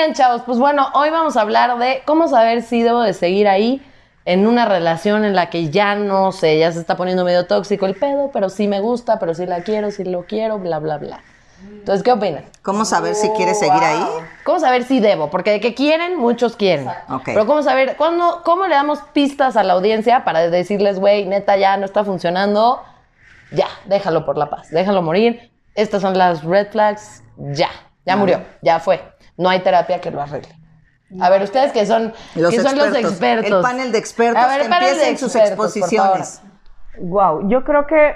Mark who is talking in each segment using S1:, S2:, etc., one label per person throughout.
S1: bien, chavos. Pues bueno, hoy vamos a hablar de cómo saber si debo de seguir ahí en una relación en la que ya no sé, ya se está poniendo medio tóxico el pedo, pero sí me gusta, pero sí la quiero, sí lo quiero, bla, bla, bla. Entonces, ¿qué opinan?
S2: ¿Cómo saber si quieres seguir ahí?
S1: ¿Cómo saber si debo? Porque de que quieren, muchos quieren. Pero ¿cómo saber? ¿cuándo, ¿Cómo le damos pistas a la audiencia para decirles, güey, neta, ya no está funcionando? Ya, déjalo por la paz, déjalo morir. Estas son las red flags, ya, ya murió, ya fue. No hay terapia que lo arregle. A ver, ustedes que son
S2: Los
S1: que son los
S2: expertos.
S1: expertos.
S2: El panel de expertos
S1: A ver,
S2: que
S1: panel de
S2: empiecen sus
S1: expertos, por
S2: exposiciones.
S3: Wow, yo creo que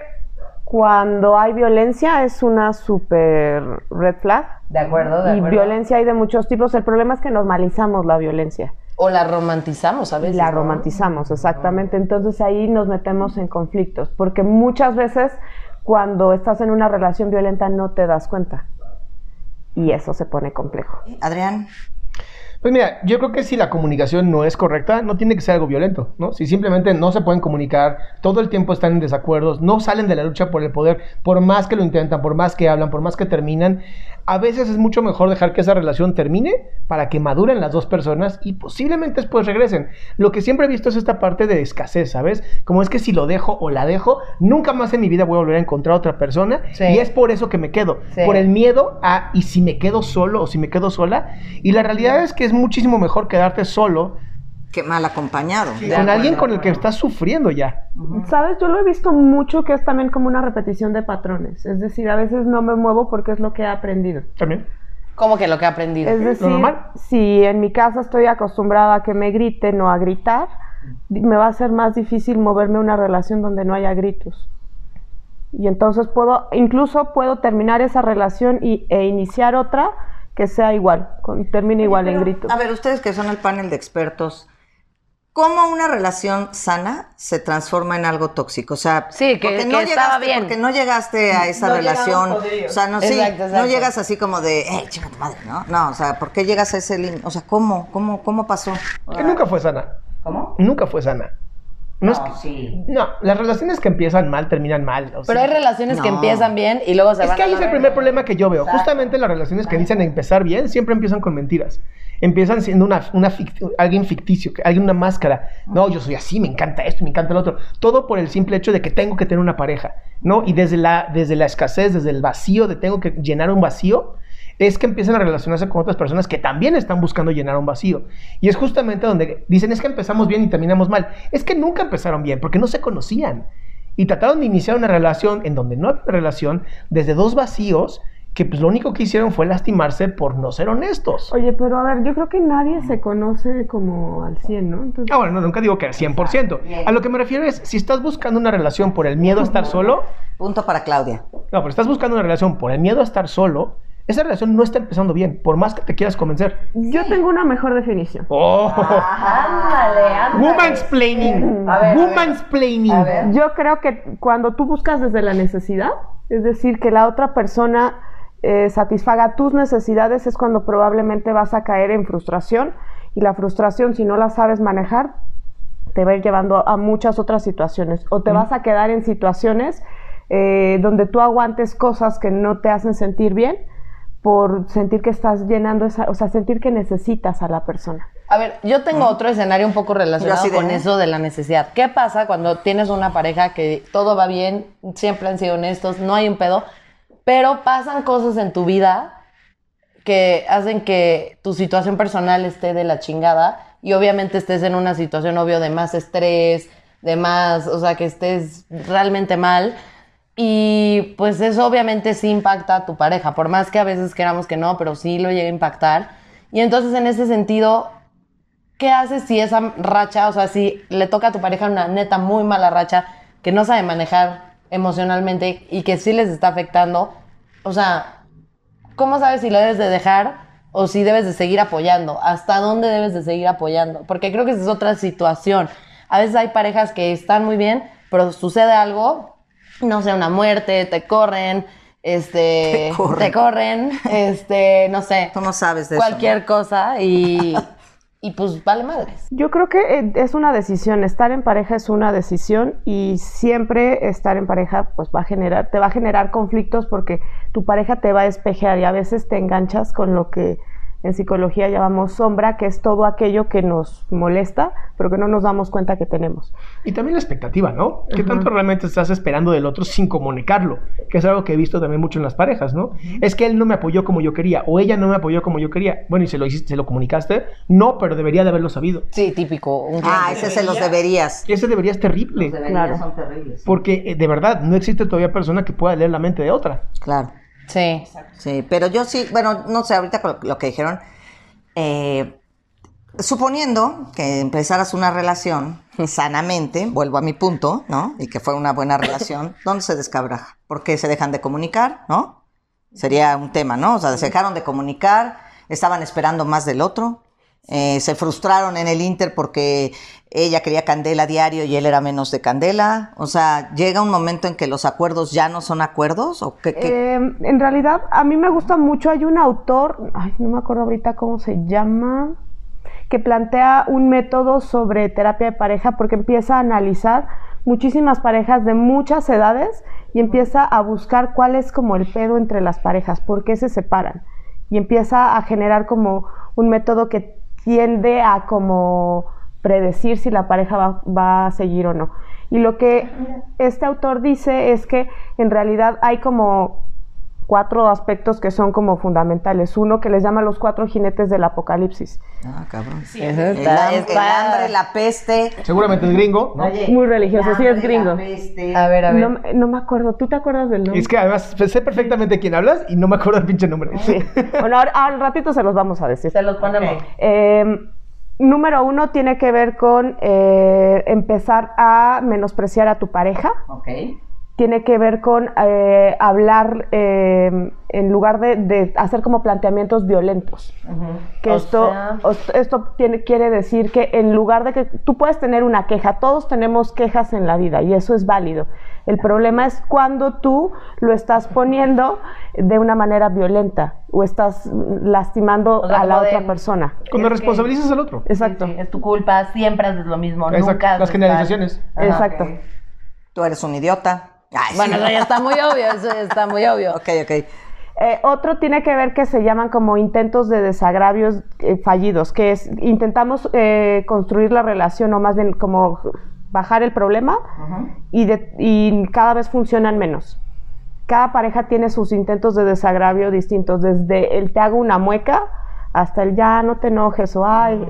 S3: cuando hay violencia es una super red flag.
S1: De acuerdo, de
S3: Y
S1: acuerdo.
S3: violencia hay de muchos tipos. El problema es que normalizamos la violencia
S1: O la romantizamos a
S3: y
S1: veces.
S3: la
S1: ¿no?
S3: romantizamos, exactamente. Entonces ahí nos metemos en conflictos, porque muchas veces cuando estás en una relación violenta no te das cuenta. Y eso se pone complejo.
S2: Adrián,
S4: Pues mira, yo creo que si la comunicación no es correcta, no tiene que ser algo violento, ¿no? Si simplemente no se pueden comunicar, todo el tiempo están en desacuerdos, no salen de la lucha por el poder, por más que lo intentan, por más que hablan, por más que terminan, a veces es mucho mejor dejar que esa relación termine para que maduren las dos personas y posiblemente después regresen. Lo que siempre he visto es esta parte de escasez, ¿sabes? Como es que si lo dejo o la dejo, nunca más en mi vida voy a volver a encontrar a otra persona
S1: Sí.
S4: y es por eso que me quedo,
S1: Sí.
S4: por el miedo a y si me quedo solo o si me quedo sola. Y la realidad es que es muchísimo mejor quedarte solo
S2: qué mal acompañado.
S4: con alguien con el que estás sufriendo ya.
S3: ¿Sabes? Yo lo he visto mucho que es también como una repetición de patrones. Es decir, a veces no me muevo porque es lo que he aprendido.
S4: También.
S1: Como que lo que he aprendido.
S3: Es decir,
S4: normal.
S3: si en mi casa estoy acostumbrada a que me griten o a gritar, me va a ser más difícil moverme a una relación donde no haya gritos. Y entonces puedo, incluso puedo terminar esa relación y, e iniciar otra que sea igual, con, termine igual en gritos.
S2: A ver, ustedes que son el panel de expertos, ¿cómo una relación sana se transforma en algo tóxico? O sea,
S1: Sí, que-
S2: porque
S1: que
S2: no llegaste,
S1: bien.
S2: porque no llegaste a esa
S1: No
S2: relación. O sea, no, sí,
S1: Exacto,
S2: no llegas así como de, eh, chinga tu madre, ¿no? No, o sea, ¿por qué llegas a ese límite? O sea, ¿cómo? ¿Cómo, cómo pasó?
S4: Que nunca fue sana.
S2: ¿Cómo?
S4: Nunca fue sana. No, es que-
S2: sí.
S4: no, las relaciones que empiezan mal terminan mal. o
S1: Pero
S4: sea.
S1: hay relaciones que empiezan bien y luego se
S4: Es
S1: van
S4: que
S1: a
S4: ahí es el primer problema que yo veo. Justamente las relaciones que dicen empezar bien siempre empiezan con mentiras. Empiezan siendo una, una alguien ficticio, alguien una máscara. No, yo soy así, me encanta esto, me encanta lo otro. Todo por el simple hecho de que tengo que tener una pareja, ¿no? Y desde la, desde la escasez, desde el vacío de tengo que llenar un vacío, es que empiezan a relacionarse con otras personas que también están buscando llenar un vacío. Y es justamente donde dicen, es que empezamos bien y terminamos mal. Es que nunca empezaron bien, porque no se conocían. Y trataron de iniciar una relación en donde no había relación, desde dos vacíos, que pues lo único que hicieron fue lastimarse por no ser honestos.
S3: Oye, pero a ver, yo creo que nadie se conoce como al 100, ¿no? Entonces,
S4: Ah, bueno, no, nunca digo que al 100%. A lo que me refiero es, si estás buscando una relación por el miedo a estar solo,
S2: Punto para Claudia.
S4: no, pero estás buscando una relación por el miedo a estar solo, esa relación no está empezando bien, por más que te quieras convencer.
S3: yo tengo una mejor definición.
S4: Oh,
S1: Ándale, ándale.
S4: womansplaining.
S1: A ver, a ver.
S4: Womansplaining.
S1: A ver.
S3: Yo creo que cuando tú buscas desde la necesidad, es decir, que la otra persona eh, satisfaga tus necesidades, es cuando probablemente vas a caer en frustración. Y la frustración, si no la sabes manejar, te va a ir llevando a muchas otras situaciones. O te vas a quedar en situaciones eh, donde tú aguantes cosas que no te hacen sentir bien por sentir que estás llenando esa, o sea, sentir que necesitas a la persona.
S1: A ver, yo tengo otro escenario un poco relacionado
S2: de,
S1: con
S2: ¿eh?
S1: eso de la necesidad. ¿Qué pasa cuando tienes una pareja que todo va bien, siempre han sido honestos, no hay un pedo, pero pasan cosas en tu vida que hacen que tu situación personal esté de la chingada y obviamente estés en una situación obvio de más estrés, de más, o sea, que estés realmente mal y pues eso obviamente sí impacta a tu pareja, por más que a veces queramos que no, pero sí lo llega a impactar. Y entonces en ese sentido, ¿qué haces si esa racha, o sea, si le toca a tu pareja una neta muy mala racha que no sabe manejar emocionalmente y que sí les está afectando? O sea, ¿cómo sabes si lo debes de dejar o si debes de seguir apoyando? ¿Hasta dónde debes de seguir apoyando? Porque creo que esa es otra situación. A veces hay parejas que están muy bien, pero sucede algo, no sé, una muerte, te corren, este,
S2: Te corren.
S1: te corren, este, no sé,
S2: Tú no sabes de eso.
S1: cualquier cosa y, y pues vale madres.
S3: Yo creo que eh, es una decisión, estar en pareja es una decisión y siempre estar en pareja pues va a generar, te va a generar conflictos porque tu pareja te va a espejear y a veces te enganchas con lo que En psicología llamamos sombra, que es todo aquello que nos molesta, pero que no nos damos cuenta que tenemos.
S4: Y también la expectativa, ¿no? ¿Qué tanto realmente estás esperando del otro sin comunicarlo? Que es algo que he visto también mucho en las parejas, ¿no? Es que él no me apoyó como yo quería o ella no me apoyó como yo quería. Bueno, ¿y se lo hiciste, se lo comunicaste? No, pero debería de haberlo sabido.
S1: Sí, típico. un
S2: Ah, ese se los deberías.
S4: Ese debería es terrible.
S2: Los deberías
S3: Claro.
S2: son terribles.
S4: Porque eh, de verdad no existe todavía persona que pueda leer la mente de otra.
S2: Claro.
S1: Sí.
S2: Sí, pero yo sí, bueno, no sé, ahorita con lo que dijeron, eh, suponiendo que empezaras una relación sanamente, vuelvo a mi punto, ¿no? Y que fue una buena relación, ¿dónde se descabraja? ¿Por qué se dejan de comunicar, no? Sería un tema, ¿no? O sea, se dejaron de comunicar, estaban esperando más del otro, eh, se frustraron en el Inter porque ella quería candela diario y él era menos de candela. O sea, llega un momento en que los acuerdos ya no son acuerdos o qué?
S3: Eh, en realidad, a mí me gusta mucho, hay un autor, ay, no me acuerdo ahorita cómo se llama, que plantea un método sobre terapia de pareja porque empieza a analizar muchísimas parejas de muchas edades y empieza a buscar cuál es como el pedo entre las parejas, por qué se separan. Y empieza a generar como un método que tiende a como predecir si la pareja va, va a seguir o no. Y lo que este autor dice es que en realidad hay como cuatro aspectos que son como fundamentales. Uno que les llama los cuatro jinetes del apocalipsis.
S2: Ah, cabrón.
S1: Eso
S2: El, el hambre, la peste.
S4: Seguramente es gringo, ¿no?
S3: Muy religioso, sí es gringo.
S1: A ver, a ver.
S3: No, no me acuerdo, ¿tú te acuerdas del nombre?
S4: Es que además sé perfectamente quién hablas y no me acuerdo el pinche nombre.
S3: Sí. Bueno, ahora- al ratito se los vamos a decir.
S1: Se los ponemos.
S3: Eh, número uno tiene que ver con eh, empezar a menospreciar a tu pareja.
S2: Ok.
S3: Tiene que ver con eh, hablar eh, en lugar de, de hacer como planteamientos violentos. Que
S1: O
S3: esto,
S1: sea-
S3: esto tiene, quiere decir que en lugar de que tú puedes tener una queja, todos tenemos quejas en la vida y eso es válido. El problema es cuando tú lo estás poniendo de una manera violenta o estás lastimando
S1: O sea,
S3: a la
S1: de-
S3: otra persona.
S4: Cuando
S1: que-
S4: responsabilizas al otro.
S3: Exacto.
S1: Sí, es tu culpa, siempre haces lo mismo,
S4: Exacto,
S1: nunca
S4: las generalizaciones.
S1: Ajá.
S3: Exacto.
S2: Tú eres un idiota. Ay.
S1: Bueno, eso ya está muy obvio, eso ya está muy obvio.
S2: Ok, ok.
S3: Eh, otro tiene que ver que se llaman como intentos de desagravios eh, fallidos, que es intentamos eh, construir la relación o más bien como bajar el problema y, de- y cada vez funcionan menos. Cada pareja tiene sus intentos de desagravio distintos, desde el te hago una mueca hasta el ya no te enojes o ay.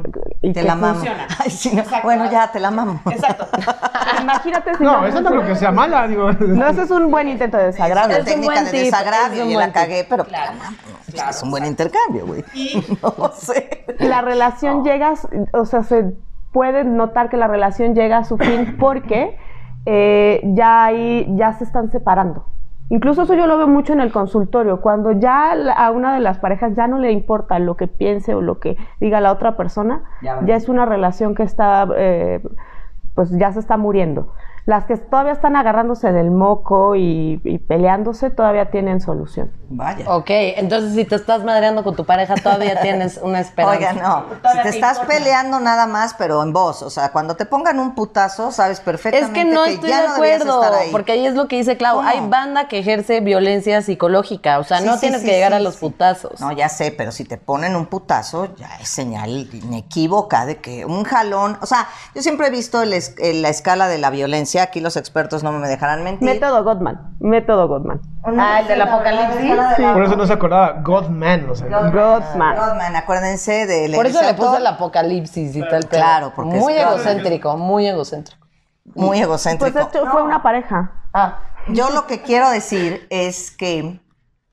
S3: y
S2: Te
S3: que
S2: la mamo. Ay, sí, no. Bueno, ya, te la mamo.
S3: Exacto. Imagínate si
S4: No, eso no creo que sea mala, digo.
S3: No, ese es un buen intento de
S2: Es
S3: desagravio.
S2: una
S1: Es un
S2: técnica
S1: buen
S2: de
S1: es
S2: desagravio
S1: un buen
S2: la cagué, pero te la mamo. No, Es un buen intercambio, güey. No sé.
S3: la relación llega, o sea, se puede notar que la relación llega a su fin porque eh, ya ahí, ya se están separando. Incluso eso yo lo veo mucho en el consultorio, cuando ya a una de las parejas ya no le importa lo que piense o lo que diga la otra persona,
S2: Ya
S3: es una relación que está, eh, pues ya se está muriendo. Las que todavía están agarrándose del moco y, y peleándose todavía tienen solución.
S2: Vaya.
S1: Ok, entonces si te estás madreando con tu pareja, todavía tienes una esperanza.
S2: Oiga, no. Si te estás peleando nada más, pero en voz. O sea, cuando te pongan un putazo, sabes
S1: Es
S2: perfectamente
S1: que no estoy
S2: ya
S1: de
S2: no
S1: acuerdo,
S2: estar ahí.
S1: porque ahí es lo que dice Clau,
S2: ¿Cómo?
S1: hay banda que ejerce violencia psicológica, o sea,
S2: Sí,
S1: no
S2: sí,
S1: tienes
S2: sí,
S1: que llegar
S2: sí,
S1: a los
S2: sí.
S1: putazos.
S2: No, ya sé, pero si te ponen un putazo, ya es señal inequívoca de que un jalón. O sea, yo siempre he visto el es- el- la escala de la violencia. Aquí los expertos no me dejarán mentir.
S3: Método Gottman, método Gottman.
S1: Ah, el del apocalipsis.
S4: Por eso no se acordaba. Godman, o sea.
S3: Gottman.
S2: Godman, acuérdense de
S1: Por eso le puse el apocalipsis y tal.
S2: Claro, porque
S1: Muy
S2: es-
S1: egocéntrico, muy egocéntrico.
S2: Muy egocéntrico.
S3: Pues esto fue una pareja.
S1: Ah,
S2: Yo lo que quiero decir es que,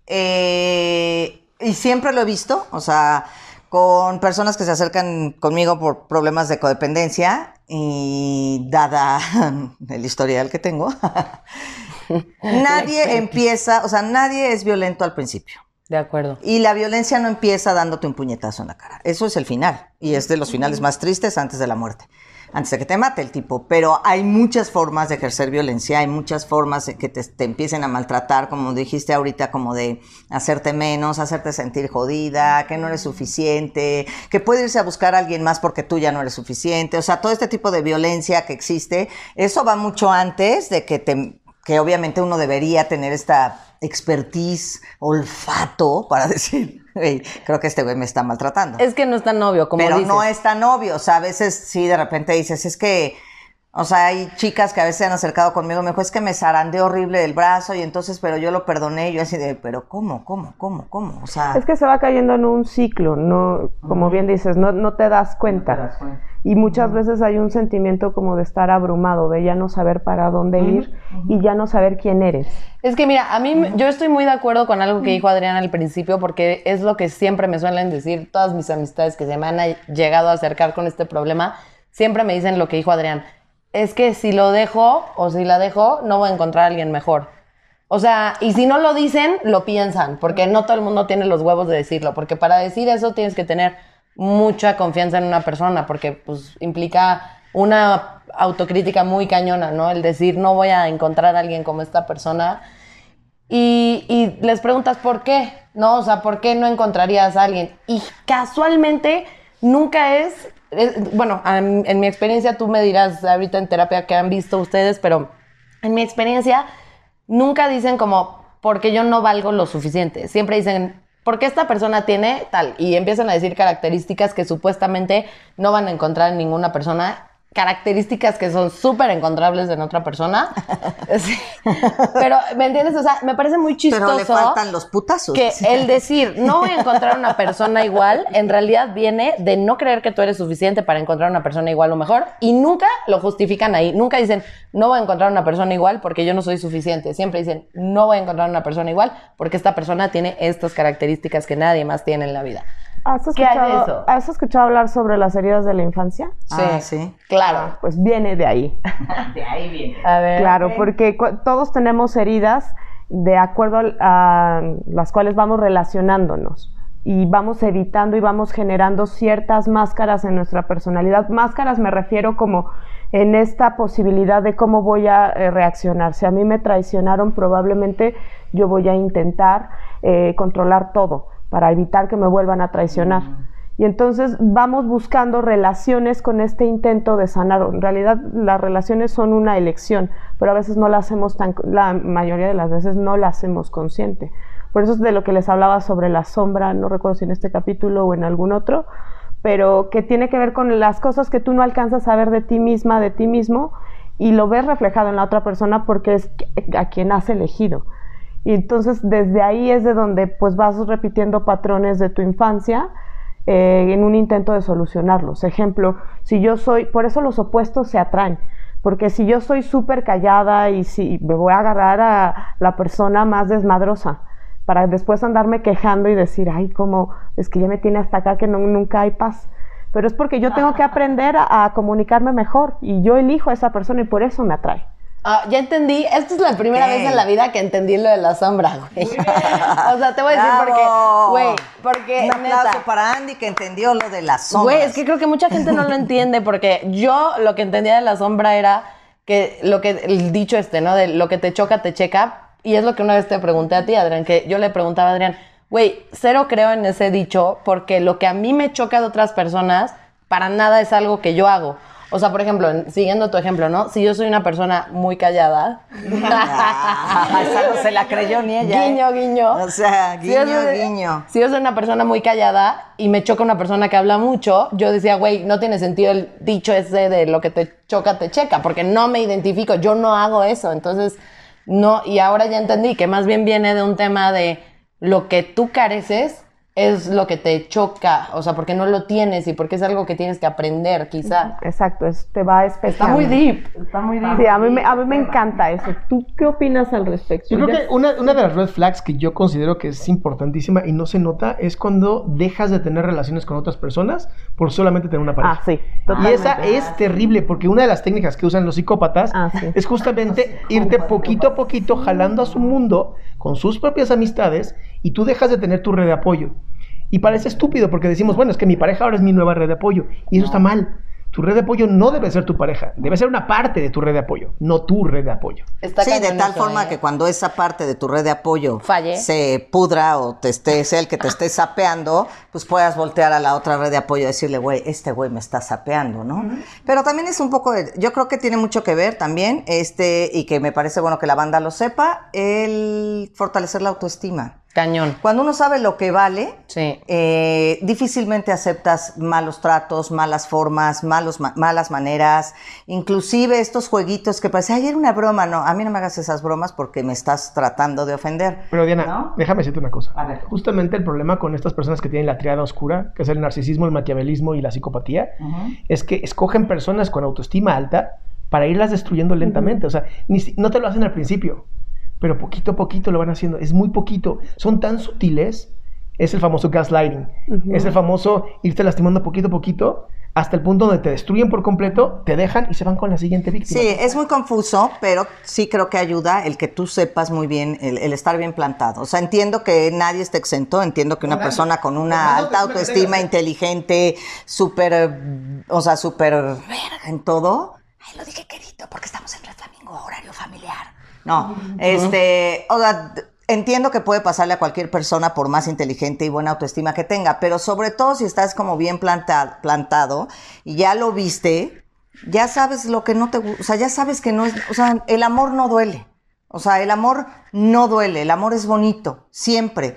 S2: eh, y siempre lo he visto, o sea, con personas que se acercan conmigo por problemas de codependencia y dada el historial que tengo, nadie empieza, o sea, nadie es violento al principio.
S1: de acuerdo.
S2: Y la violencia no empieza dándote un puñetazo en la cara. Eso es el final. Y es de los finales más tristes antes de la muerte. Antes de que te mate el tipo. Pero hay muchas formas de ejercer violencia. Hay muchas formas que te, te empiecen a maltratar, como dijiste ahorita, como de hacerte menos, hacerte sentir jodida, que no eres suficiente, que puede irse a buscar a alguien más porque tú ya no eres suficiente. O sea, todo este tipo de violencia que existe, eso va mucho antes de que te que obviamente uno debería tener esta expertise, olfato, para decir, creo que este güey me está maltratando.
S1: Es que no es tan obvio, como
S2: Pero
S1: dices.
S2: no es tan obvio, o sea, a veces sí, de repente dices, es que, o sea, hay chicas que a veces se han acercado conmigo, me dijo, es que me zarandeó horrible el brazo y entonces, pero yo lo perdoné, y yo así de, pero ¿cómo, cómo, cómo, cómo? O sea,
S3: Es que se va cayendo en un ciclo, no, como bien dices, no, no te das cuenta. Y muchas veces hay un sentimiento como de estar abrumado, de ya no saber para dónde ir y ya no saber quién eres.
S1: Es que mira, a mí yo estoy muy de acuerdo con algo que dijo Adrián al principio porque es lo que siempre me suelen decir todas mis amistades que se me han llegado a acercar con este problema, siempre me dicen lo que dijo Adrián. Es que si lo dejo o si la dejo, no voy a encontrar a alguien mejor. O sea, y si no lo dicen, lo piensan, porque no todo el mundo tiene los huevos de decirlo, porque para decir eso tienes que tener mucha confianza en una persona, porque pues implica una autocrítica muy cañona, ¿no? El decir, no voy a encontrar a alguien como esta persona. Y, les preguntas por qué, ¿no? O sea, ¿por qué no encontrarías a alguien? Y casualmente nunca es, es- bueno, en, en mi experiencia tú me dirás ahorita en terapia que han visto ustedes, pero en mi experiencia nunca dicen como, porque yo no valgo lo suficiente. Siempre dicen, porque esta persona tiene tal. Y empiezan a decir características que supuestamente no van a encontrar en ninguna persona. Características que son súper encontrables en otra persona. Sí. Pero, ¿me entiendes? O sea, me parece muy chistoso.
S2: pero le faltan los putazos.
S1: Que el decir no voy a encontrar una persona igual, en realidad viene de no creer que tú eres suficiente para encontrar una persona igual o mejor, y nunca lo justifican ahí. Nunca dicen no voy a encontrar una persona igual porque yo no soy suficiente. Siempre dicen no voy a encontrar una persona igual porque esta persona tiene estas características que nadie más tiene en la vida.
S3: ¿Has
S1: ¿Qué hay de
S3: escuchado,
S1: eso?
S3: ¿Has escuchado hablar sobre las heridas de la infancia?
S2: Ah, sí.
S1: Claro.
S3: Pues viene de ahí.
S1: A ver.
S3: Claro, porque cu- todos tenemos heridas de acuerdo a las cuales vamos relacionándonos y vamos evitando y vamos generando ciertas máscaras en nuestra personalidad. Máscaras me refiero como en esta posibilidad de cómo voy a eh, reaccionar. Si a mí me traicionaron, probablemente yo voy a intentar eh, controlar todo para evitar que me vuelvan a traicionar. Y entonces vamos buscando relaciones con este intento de sanar. En realidad las relaciones son una elección, pero a veces no la hacemos tan, la mayoría de las veces no la hacemos consciente. Por eso es de lo que les hablaba sobre la sombra, no recuerdo si en este capítulo o en algún otro, pero que tiene que ver con las cosas que tú no alcanzas a ver de ti misma, de ti mismo, y lo ves reflejado en la otra persona porque es a quien has elegido. Y entonces desde ahí es de donde pues vas repitiendo patrones de tu infancia eh, en un intento de solucionarlos. Ejemplo, si yo soy, por eso los opuestos se atraen, porque si yo soy súper callada y si me voy a agarrar a la persona más desmadrosa, para después andarme quejando y decir, ay, como es que ya me tiene hasta acá que no- nunca hay paz. Pero es porque yo tengo que aprender a, a comunicarme mejor y yo elijo a esa persona y por eso me atrae.
S1: Ah, ya entendí. Esta es la primera
S2: Ok.
S1: vez en la vida que entendí lo de la sombra, güey. o sea, te voy a decir
S2: ¡Bravo!
S1: porque, güey, porque
S2: Un aplauso
S1: neta.
S2: para Andy que entendió lo de las sombras.
S1: Güey, es que creo que mucha gente no lo entiende porque yo lo que entendía de la sombra era que lo que el dicho este, ¿no? De lo que te choca te checa y es lo que una vez te pregunté a ti, Adrián, que yo le preguntaba a Adrián, güey, cero creo en ese dicho porque lo que a mí me choca de otras personas para nada es algo que yo hago. O sea, por ejemplo, en- siguiendo tu ejemplo, ¿no? Si yo soy una persona muy callada,
S2: Ah, esa no se la creyó ni ella. ¿eh?
S1: Guiño, guiño.
S2: O sea,
S1: Si
S2: guiño,
S1: soy-
S2: guiño.
S1: Si yo soy una persona muy callada y me choca una persona que habla mucho, yo decía, güey, no tiene sentido el dicho ese de lo que te choca, te checa, porque no me identifico, yo no hago eso. Entonces, no, y ahora ya entendí que más bien viene de un tema de lo que tú careces es lo que te choca, o sea, porque no lo tienes y porque es algo que tienes que aprender, quizá.
S3: Exacto, es- te va
S1: Está
S3: especiando.
S1: muy deep, está muy deep.
S3: Sí, a mí, me, a mí me encanta eso. ¿Tú qué opinas al respecto?
S4: Yo creo que una, una de las red flags que yo considero que es importantísima y no se nota es cuando dejas de tener relaciones con otras personas por solamente tener una pareja.
S3: Ah, sí,
S4: Y esa es terrible porque una de las técnicas que usan los psicópatas
S3: Ah, sí.
S4: es justamente irte poquito a poquito jalando a su mundo con sus propias amistades y tú dejas de tener tu red de apoyo. Y parece estúpido porque decimos, bueno, es que mi pareja ahora es mi nueva red de apoyo y eso está mal. Tu red de apoyo no debe ser tu pareja, debe ser una parte de tu red de apoyo, no tu red de apoyo.
S1: Está
S2: Sí, de tal
S1: eso,
S2: forma
S1: ¿eh?
S2: que cuando esa parte de tu red de apoyo
S1: Falle.
S2: se pudra o te esté, sea el que te esté sapeando, pues puedas voltear a la otra red de apoyo y decirle, güey, este güey me está sapeando, ¿no? Pero también es un poco, de- yo creo que tiene mucho que ver también, este, y que me parece bueno que la banda lo sepa, el fortalecer la autoestima.
S1: Cañón.
S2: Cuando uno sabe lo que vale,
S1: Sí.
S2: eh, difícilmente aceptas malos tratos, malas formas, malos, ma- malas maneras, inclusive estos jueguitos que parece, ay, era una broma, no, a mí no me hagas esas bromas porque me estás tratando de ofender.
S4: Pero Diana,
S2: ¿No?
S4: déjame decirte una cosa.
S2: A ver.
S4: Justamente el problema con estas personas que tienen la triada oscura, que es el narcisismo, el maquiavelismo y la psicopatía, es que escogen personas con autoestima alta para irlas destruyendo lentamente. O sea, ni si- no te lo hacen al principio, pero poquito a poquito lo van haciendo. Es muy poquito. Son tan sutiles. Es el famoso gaslighting. Es el famoso irte lastimando poquito a poquito hasta el punto donde te destruyen por completo, te dejan y se van con la siguiente víctima.
S2: Sí, es muy confuso, pero sí creo que ayuda el que tú sepas muy bien, el, el estar bien plantado. O sea, entiendo que nadie está exento, entiendo que una persona con una alta autoestima, inteligente, súper, o sea, súper verga en todo. Ay, lo dije querido, porque estamos en Red Flamingo, horario familiar. No, este, o sea, entiendo que puede pasarle a cualquier persona por más inteligente y buena autoestima que tenga, pero sobre todo si estás como bien planta- plantado y ya lo viste, ya sabes lo que no te gusta, o sea, ya sabes que no es, o sea, el amor no duele. O sea, el amor no duele, el amor es bonito, siempre.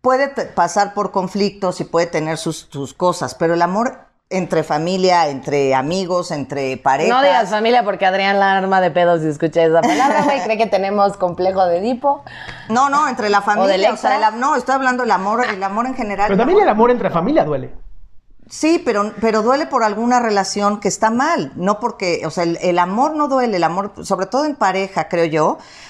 S2: Puede pasar por conflictos y puede tener sus, sus cosas, pero el amor entre familia, entre amigos, entre parejas.
S1: No digas familia porque Adrián la arma de pedos si escucha esa palabra, güey. Cree que tenemos complejo de Edipo.
S2: No, no, entre la familia, o sea, el no, estoy hablando del amor, el amor en general.
S4: Pero también el amor entre familia duele.
S2: Sí, pero, pero duele por alguna relación que está mal, no porque, o sea, el, el amor no duele, el amor, sobre todo en pareja, creo yo.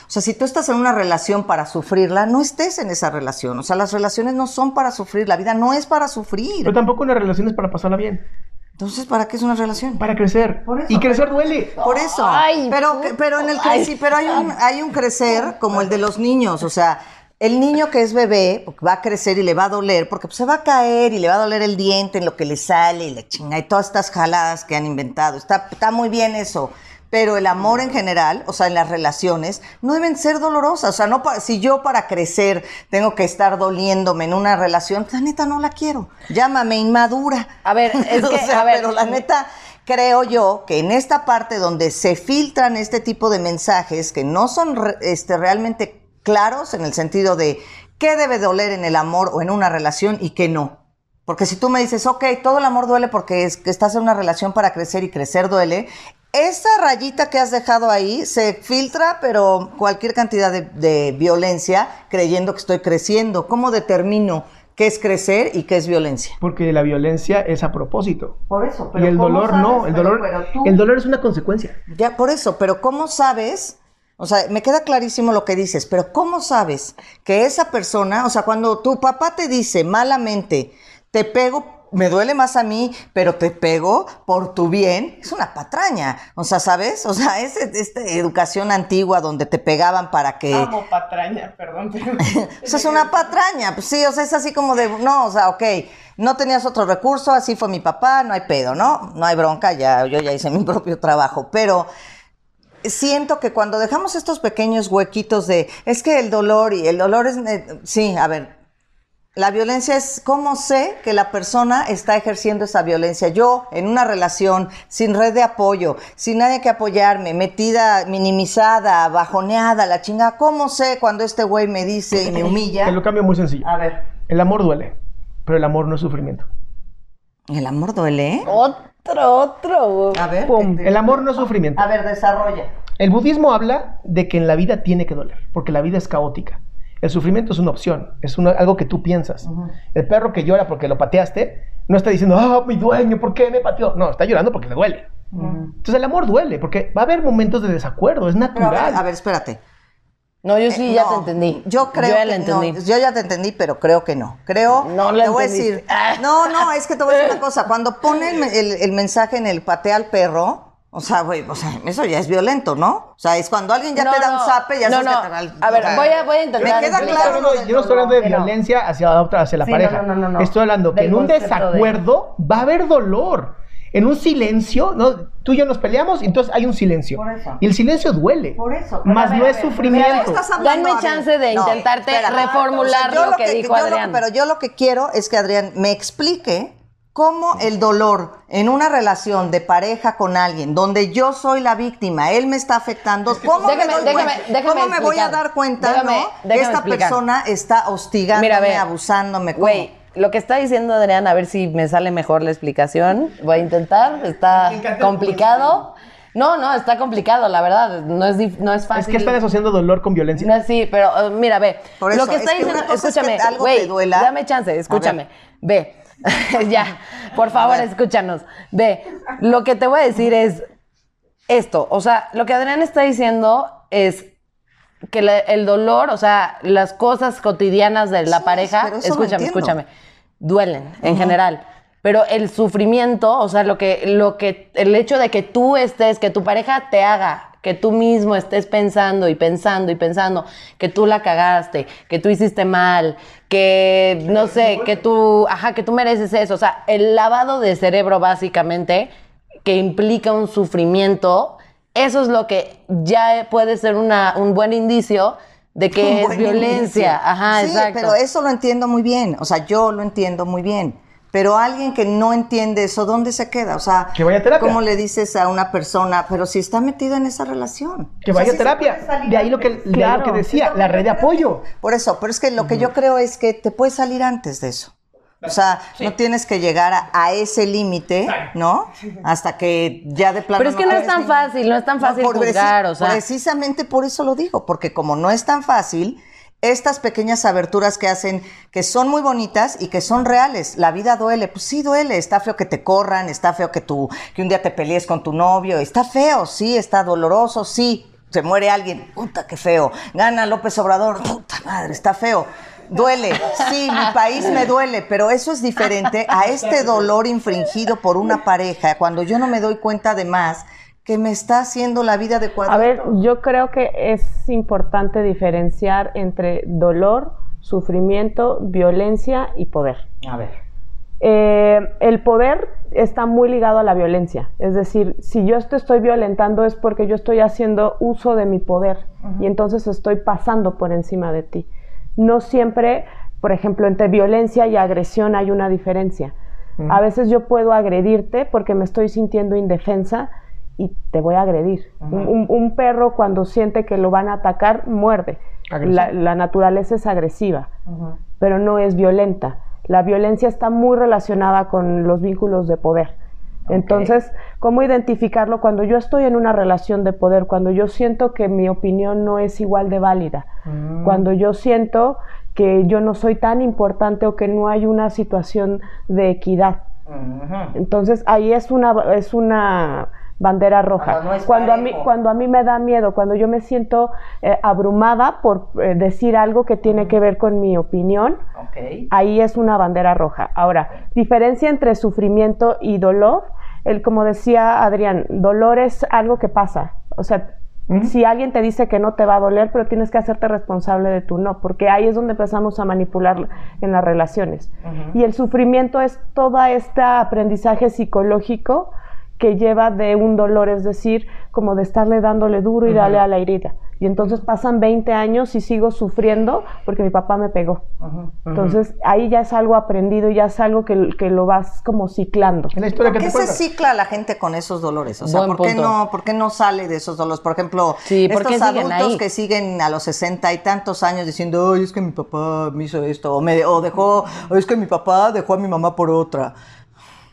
S2: O sea, si tú estás en una relación para sufrirla, no estés en esa relación. O sea, las relaciones no son para sufrir, la vida no es para sufrir.
S4: Pero tampoco una relación es para pasarla bien,
S2: Entonces, ¿para qué es una relación?
S4: para crecer.
S2: Por eso,
S4: y crecer duele.
S2: Por eso.
S1: Ay,
S2: pero, pero en el
S1: Ay.
S2: pero hay un, hay un crecer como el de los niños. O sea, el niño que es bebé va a crecer y le va a doler porque pues, se va a caer y le va a doler el diente en lo que le sale y la chinga y todas estas jaladas que han inventado. Está, está muy bien eso. Pero el amor en general, o sea, en las relaciones, no deben ser dolorosas. O sea, no si yo para crecer tengo que estar doliéndome en una relación, la neta no la quiero. Llámame inmadura.
S1: A ver, es
S2: O
S1: que,
S2: sea,
S1: a ver.
S2: pero la neta, creo yo que en esta parte donde se filtran este tipo de mensajes que no son re- este, realmente claros en el sentido de qué debe doler en el amor o en una relación y qué no. Porque si tú me dices, ok, todo el amor duele porque es que estás en una relación para crecer y crecer duele, esa rayita que has dejado ahí se filtra, pero cualquier cantidad de, de violencia creyendo que estoy creciendo. ¿Cómo determino qué es crecer y qué es violencia?
S4: Porque la violencia es a propósito.
S2: Por eso,
S4: y el dolor no, el dolor, el dolor es una consecuencia.
S2: Ya, por eso, pero ¿cómo sabes? O sea, me queda clarísimo lo que dices, pero ¿cómo sabes que esa persona, o sea, cuando tu papá te dice malamente, te pego, me duele más a mí, pero te pego por tu bien, es una patraña. O sea, ¿sabes? O sea, es esta educación antigua donde te pegaban para que...
S3: Amo patraña, perdón.
S2: O sea, es una patraña, pues sí, o sea, es así como de, no, o sea, ok, no tenías otro recurso, así fue mi papá, no hay pedo, ¿no? No hay bronca, ya, yo ya hice mi propio trabajo, pero siento que cuando dejamos estos pequeños huequitos de, es que el dolor y el dolor es, eh, sí, a ver, la violencia es cómo sé que la persona está ejerciendo esa violencia. Yo, en una relación, sin red de apoyo, sin nadie que apoyarme, metida, minimizada, bajoneada, la chinga, ¿cómo sé cuando este güey me dice y me humilla?
S4: Te lo cambio muy sencillo.
S2: A ver.
S4: El amor duele, pero el amor no es sufrimiento.
S2: El amor duele, ¿eh?
S1: Otro, otro.
S2: A ver.
S3: Pum.
S4: El amor no es sufrimiento.
S2: A ver, desarrolla.
S4: El budismo habla de que en la vida tiene que doler, porque la vida es caótica. El sufrimiento es una opción, es una- algo que tú piensas. El perro que llora porque lo pateaste, no está diciendo, ah, mi dueño, ¿por qué me pateó? No, está llorando porque le duele. Entonces el amor duele, porque va a haber momentos de desacuerdo, es
S2: Pero a
S4: natural.
S2: ver, a ver, espérate.
S1: No, yo sí
S2: Eh,
S1: ya
S2: no,
S1: te entendí.
S2: Yo creo
S1: ya
S2: que
S1: la entendí.
S2: no, yo ya te entendí, pero creo que no. Creo.
S1: No la
S2: te voy a decir.
S1: Ah.
S2: No, no, es que te voy a decir una cosa. Cuando pone el, el- el mensaje en el patea al perro, o sea, güey, o sea, eso ya es violento, ¿no? O sea, es cuando alguien ya
S1: No,
S2: te da un zape, ya
S1: No,
S2: sabes
S1: no.
S2: que te va el-
S1: A ver, voy a- voy a intentar
S2: Me queda claro.
S4: No, no,
S2: lo
S4: yo no estoy hablando de violencia hacia la otra, hacia la
S3: Sí,
S4: pareja.
S3: no, no, no, no.
S4: Estoy hablando que en un
S3: de-
S4: desacuerdo va a haber dolor. En un silencio, ¿no? tú y yo nos peleamos, y entonces hay un silencio.
S2: Por eso.
S4: Y el silencio duele.
S2: Por eso.
S4: Más no es sufrimiento.
S2: ver,
S1: chance de intentarte
S2: espera.
S1: reformular lo que dijo
S2: yo lo-
S1: Adrián.
S2: pero yo lo que quiero es que Adrián me explique cómo el dolor en una relación de pareja con alguien donde yo soy la víctima, él me está afectando, ¿cómo
S1: Déjame-
S2: me, doy
S1: déjame-
S2: ¿Cómo me voy a dar cuenta
S1: Déjame-
S2: ¿no? que esta
S1: explicar.
S2: persona está hostigándome,
S1: Mira, ve,
S2: abusándome? ¿Cómo?
S1: Güey, lo que está diciendo Adrián, a ver si me sale mejor la explicación. Voy a intentar, está complicado. No, no, está complicado, la verdad. No es, no es fácil.
S4: Es que están asociando dolor con violencia.
S1: No es sí, pero uh, mira, ve.
S2: Por
S1: lo que
S2: es
S1: está diciendo,
S2: es que
S1: escúchame, güey,
S2: duela.
S1: dame chance, escúchame. Ve. ya, por favor, escúchanos. Ve, lo que te voy a decir es esto, o sea, lo que Adrián está diciendo es que la- el dolor, o sea, las cosas cotidianas de la
S2: Sí,
S1: pareja,
S2: pero eso lo
S1: escúchame, escúchame, duelen en general. Pero el sufrimiento, o sea, lo que, lo que, el hecho de que tú estés, que tu pareja te haga, que tú mismo estés pensando y pensando y pensando que tú la cagaste, que tú hiciste mal, que no sé, que tú, ajá, que tú mereces eso. O sea, el lavado de cerebro básicamente, que implica un sufrimiento, eso es lo que ya puede ser una, un buen indicio de que es violencia.
S2: inicio.
S1: Ajá,
S2: sí,
S1: exacto.
S2: pero eso lo entiendo muy bien. O sea, yo lo entiendo muy bien. Pero alguien que no entiende eso, ¿dónde se queda? O sea,
S4: Que vaya a terapia.
S2: ¿cómo le dices a una persona, pero si está metida en esa relación?
S4: Que
S2: O sea,
S4: vaya a terapia. De ahí lo que,
S2: antes.
S4: de ahí lo
S3: Claro.
S4: que decía, la red de apoyo.
S2: Por eso, pero es que lo que yo creo es que te puedes salir antes de eso. O sea, no tienes que llegar a, a ese límite, ¿no? Hasta que ya de plano.
S1: Pero es que no es tan fácil, no es tan fácil
S2: por
S1: juzgar, o sea.
S2: Precisamente por eso lo digo, porque como no es tan fácil, estas pequeñas aberturas que hacen, que son muy bonitas y que son reales. La vida duele, pues sí duele, está feo que te corran, está feo que tú, que un día te pelees con tu novio, está feo, sí, está doloroso, sí. Se muere alguien, puta, qué feo. Gana López Obrador, puta madre, está feo. Duele, sí, mi país me duele, pero eso es diferente a este dolor infringido por una pareja cuando yo no me doy cuenta además que me está haciendo la vida de cuadro.
S3: A ver, yo creo que es importante diferenciar entre dolor, sufrimiento, violencia y poder.
S2: A ver.
S3: Eh, el poder está muy ligado a la violencia. Es decir, si yo te estoy violentando es porque yo estoy haciendo uso de mi poder y entonces estoy pasando por encima de ti. No siempre, por ejemplo, entre violencia y agresión hay una diferencia. A veces yo puedo agredirte porque me estoy sintiendo indefensa y te voy a agredir. Un- un, un perro cuando siente que lo van a atacar, muerde. La naturaleza es agresiva, pero no es violenta. La violencia está muy relacionada con los vínculos de poder. Entonces, ¿cómo identificarlo cuando yo estoy en una relación de poder? Cuando yo siento que mi opinión no es igual de válida. Cuando yo siento que yo no soy tan importante o que no hay una situación de equidad. Entonces, ahí es una, es una bandera roja.
S2: Cuando no es
S3: cuando, a mí, cuando a mí me da miedo, cuando yo me siento eh, abrumada por eh, decir algo que tiene que ver con mi opinión, ahí es una bandera roja. Ahora, diferencia entre sufrimiento y dolor, el, como decía Adrián, dolor es algo que pasa. O sea, si alguien te dice que no te va a doler, pero tienes que hacerte responsable de tu no, porque ahí es donde empezamos a manipular en las relaciones. Y el sufrimiento es todo este aprendizaje psicológico que lleva de un dolor, es decir, como de estarle dándole duro y darle a la herida. Y entonces pasan 20 años y sigo sufriendo porque mi papá me pegó. Entonces ahí ya es algo aprendido, ya es algo que, que lo vas como ciclando.
S4: Es la historia
S2: ¿Por
S4: que
S2: qué
S4: te
S2: se
S4: cuentas.
S2: cicla la gente con esos dolores? O sea,
S1: Buen
S2: ¿por qué,
S1: punto.
S2: no, ¿por qué no sale de esos dolores? Por ejemplo,
S1: Sí, ¿por
S2: estos adultos
S1: ahí?
S2: que siguen a los sesenta y tantos años diciendo, ay, es que mi papá me hizo esto, o, me, o dejó, o es que mi papá dejó a mi mamá por otra.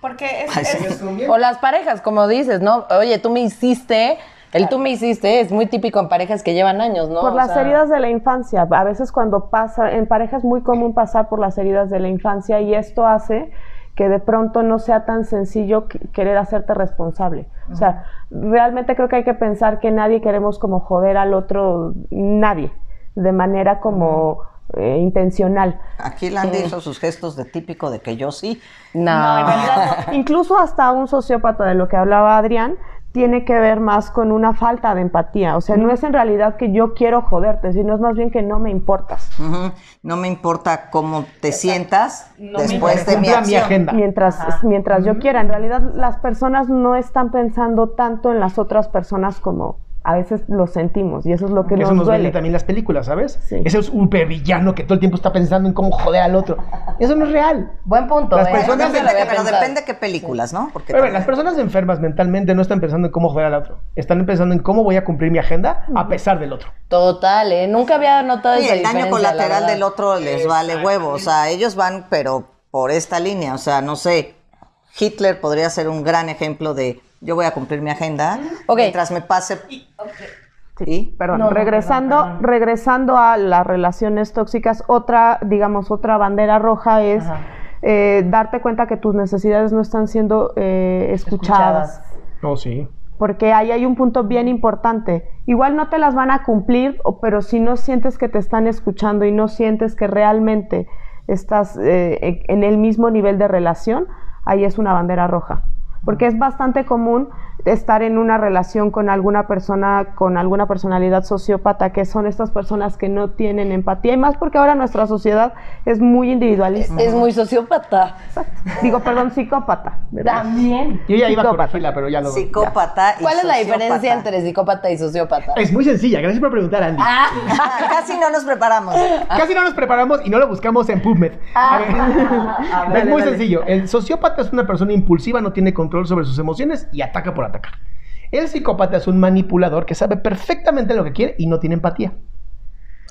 S5: Porque es,
S2: Ay, sí.
S5: es-
S1: O las parejas, como dices, ¿no? Oye, tú me hiciste, el tú me hiciste es muy típico en parejas que llevan años, ¿no?
S3: Por
S1: O
S3: las
S1: sea,
S3: heridas de la infancia. A veces cuando pasa, en pareja es muy común pasar por las heridas de la infancia y esto hace que de pronto no sea tan sencillo que- querer hacerte responsable. O sea, realmente creo que hay que pensar que nadie queremos como joder al otro, nadie, de manera como eh, intencional.
S2: Aquí Landy hizo sus gestos de típico de que yo sí.
S1: No,
S5: en realidad no.
S3: Incluso hasta un sociópata de lo que hablaba Adrián tiene que ver más con una falta de empatía. O sea, no es en realidad que yo quiero joderte, sino es más bien que no me importas.
S2: No me importa cómo te sientas
S5: No
S2: después de mi
S4: agenda.
S3: Mientras, mientras yo quiera. En realidad las personas no están pensando tanto en las otras personas como, a veces lo sentimos y eso es lo que
S4: Que
S3: nos
S4: eso nos
S3: duele.
S4: también las películas, ¿sabes?
S3: Sí.
S4: Ese es un villano que todo el tiempo está pensando en cómo joder al otro. Eso no es real.
S1: Buen punto,
S4: Las
S1: ¿eh?
S4: personas-
S1: No
S2: Depende, pero depende qué películas, ¿no? Porque
S4: Pero,
S2: también-
S4: las personas enfermas mentalmente no están pensando en cómo joder al otro. Están pensando en cómo voy a cumplir mi agenda a pesar del otro.
S1: Total, ¿eh? Nunca había notado
S2: Y
S1: esa
S2: el daño colateral del otro les vale huevo. O sea, ellos van, pero por esta línea. O sea, no sé. Hitler podría ser un gran ejemplo de yo voy a cumplir mi agenda mientras me pase. ¿Y?
S3: Perdón,
S1: No, no,
S3: regresando,
S1: perdón, perdón.
S3: regresando a las relaciones tóxicas, otra, digamos, otra bandera roja es eh, darte cuenta que tus necesidades no están siendo eh, escuchadas.
S4: Oh, sí.
S3: Porque ahí hay un punto bien importante. Igual no te las van a cumplir, o- pero si no sientes que te están escuchando y no sientes que realmente estás eh, en el mismo nivel de relación, ahí es una bandera roja. Porque es bastante común estar en una relación con alguna persona, con alguna personalidad sociópata, que son estas personas que no tienen empatía, y más porque ahora nuestra sociedad es muy individualista.
S1: Es muy sociópata.
S3: Digo, perdón, psicópata. ¿verdad?
S1: También.
S4: Yo ya iba a
S3: Psicópata.
S4: corregirla, pero ya lo...
S2: Psicópata y
S1: ¿Cuál es la diferencia entre psicópata y sociópata?
S4: Es muy sencilla. Gracias por preguntar, Andy.
S2: Ah, Casi no nos preparamos.
S4: Casi no nos preparamos y no lo buscamos en PubMed. A ver. es
S3: Dale,
S4: muy
S3: dale.
S4: sencillo. El sociópata es una persona impulsiva, no tiene control sobre sus emociones y ataca por atacar. El psicópata es un manipulador que sabe perfectamente lo que quiere y no tiene empatía.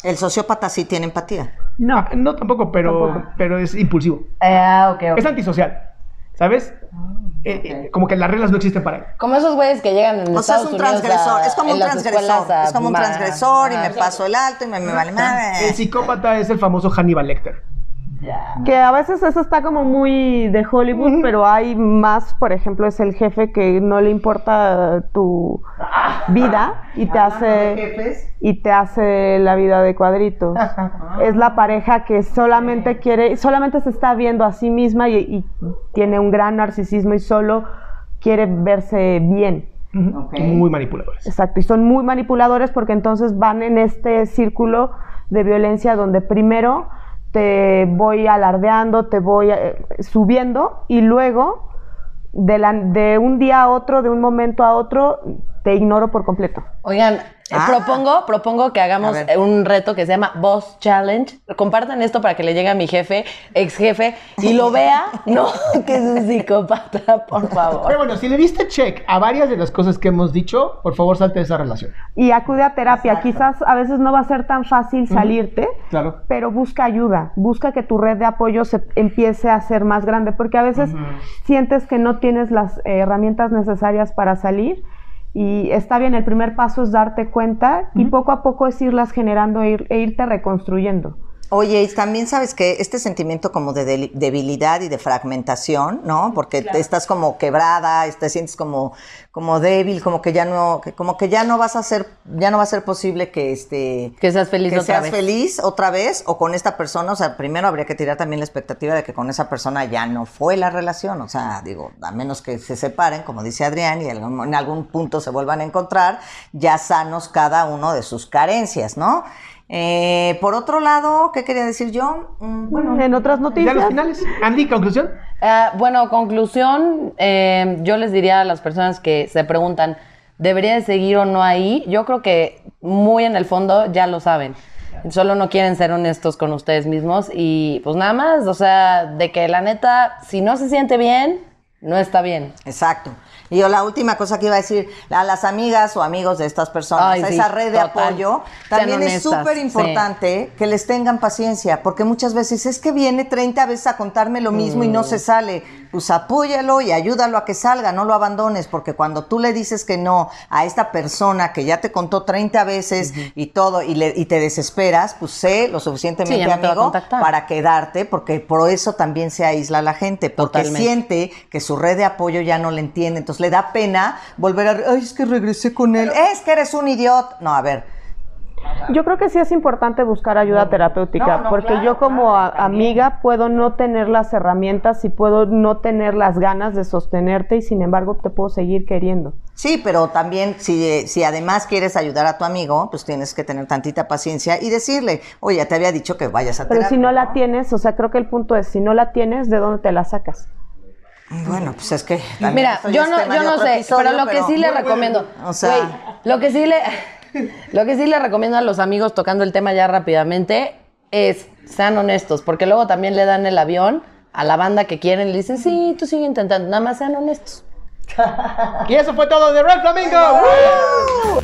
S2: El sociópata sí tiene empatía.
S3: No.
S4: Ah, no tampoco, pero,
S3: Tampoco.
S4: pero es impulsivo.
S1: Ah, ok, ok.
S4: Es antisocial. ¿Sabes? Eh, eh, como que las reglas no existen para él.
S1: Como esos güeyes que llegan en
S2: O sea, es
S1: Estados
S2: un
S1: Unidos
S2: transgresor.
S1: a-
S2: es como un transgresor. Es como un
S1: ma-
S2: transgresor y me
S1: Ah,
S2: paso el alto y me, me vale madre.
S4: El psicópata es el famoso Hannibal Lecter.
S3: Que a veces eso está como muy de Hollywood, pero hay más, por ejemplo, es el jefe que no le importa tu vida y te hace y te hace la vida de cuadritos. Es la pareja que solamente quiere, solamente se está viendo a sí misma y, y tiene un gran narcisismo y solo quiere verse bien.
S4: Muy manipuladores.
S3: Exacto, y son muy manipuladores porque entonces van en este círculo de violencia donde primero te voy alardeando, te voy eh, subiendo y luego de, la- de un día a otro, de un momento a otro, te ignoro por completo.
S1: Oigan, eh,
S2: Ah.
S1: propongo, propongo que hagamos un reto que se llama Boss Challenge. Compartan esto para que le llegue a mi jefe, ex jefe, y lo vea. No, que es un psicópata, por
S4: Pero
S1: favor.
S4: bueno, si le diste check a varias de las cosas que hemos dicho, por favor salte de esa relación.
S3: Y acude a terapia. Quizás a veces no va a ser tan fácil salirte,
S4: Claro.
S3: pero busca ayuda, busca que tu red de apoyo se empiece a ser más grande, porque a veces sientes que no tienes las eh, herramientas necesarias para salir y está bien, el primer paso es darte cuenta y poco a poco es irlas generando e, ir- e irte reconstruyendo.
S2: Oye, y también sabes que este sentimiento como de debilidad y de fragmentación, ¿no? Porque te estás como quebrada, te sientes como, como débil, como que ya no, que- como que ya no vas a ser, ya no va a ser posible que este
S1: Que seas feliz
S2: que
S1: otra
S2: seas
S1: vez.
S2: feliz otra vez o con esta persona, o sea, primero habría que tirar también la expectativa de que con esa persona ya no fue la relación, o sea, digo, a menos que se separen, como dice Adrián, y en algún punto se vuelvan a encontrar, ya sanos cada uno de sus carencias, ¿no? Eh, por otro lado, ¿qué quería decir yo? Mm, bueno,
S3: en otras
S4: Ya
S3: noticias,
S4: los finales. Andy, conclusión.
S1: Ah, bueno, conclusión, eh, yo les diría a las personas que se preguntan, ¿debería de seguir o no ahí? Yo creo que muy en el fondo ya lo saben. Solo no quieren ser honestos con ustedes mismos y pues nada más, o sea, de que la neta, si no se siente bien, no está bien.
S2: Exacto. Y yo la última cosa que iba a decir, a las amigas o amigos de estas personas,
S1: Ay,
S2: a
S1: sí,
S2: esa red de
S1: total.
S2: apoyo, también es súper importante que les tengan paciencia, porque muchas veces es que viene 30 veces a contarme lo mismo y no
S1: Mm.
S2: se sale. Pues apóyalo y ayúdalo a que salga, no lo abandones, porque cuando tú le dices que no a esta persona que ya te contó 30 veces y todo, y, le, y te desesperas, pues sé lo suficientemente
S1: Sí, no
S2: amigo para quedarte, porque por eso también se aísla la gente, porque
S1: Totalmente.
S2: siente que su red de apoyo ya no le entiende, entonces le da pena volver a, ay, es que regresé con él, es que eres un idiota. No, a ver,
S3: yo creo que sí es importante buscar ayuda terapéutica,
S2: No, no,
S3: porque
S2: claro,
S3: yo como
S2: claro,
S3: a- amiga puedo no tener las herramientas y puedo no tener las ganas de sostenerte y sin embargo te puedo seguir queriendo.
S2: sí, pero también si, si además quieres ayudar a tu amigo, pues tienes que tener tantita paciencia y decirle, oye, ya te había dicho que vayas a
S3: Pero si
S2: terapia".
S3: no la tienes, o sea, creo que el punto es, si no la tienes, ¿de dónde te la sacas?
S2: Bueno, pues es que...
S1: Mira, yo no, yo no sé,
S2: episodio,
S1: pero lo que sí le recomiendo,
S2: O sea,
S1: Lo que sí le, lo que sí le recomiendo a los amigos tocando el tema ya rápidamente es sean honestos, porque luego también le dan el avión a la banda que quieren y le dicen, sí, tú sigue intentando, nada más sean honestos.
S4: Y eso fue todo de Red Flamingo. ¡Woo!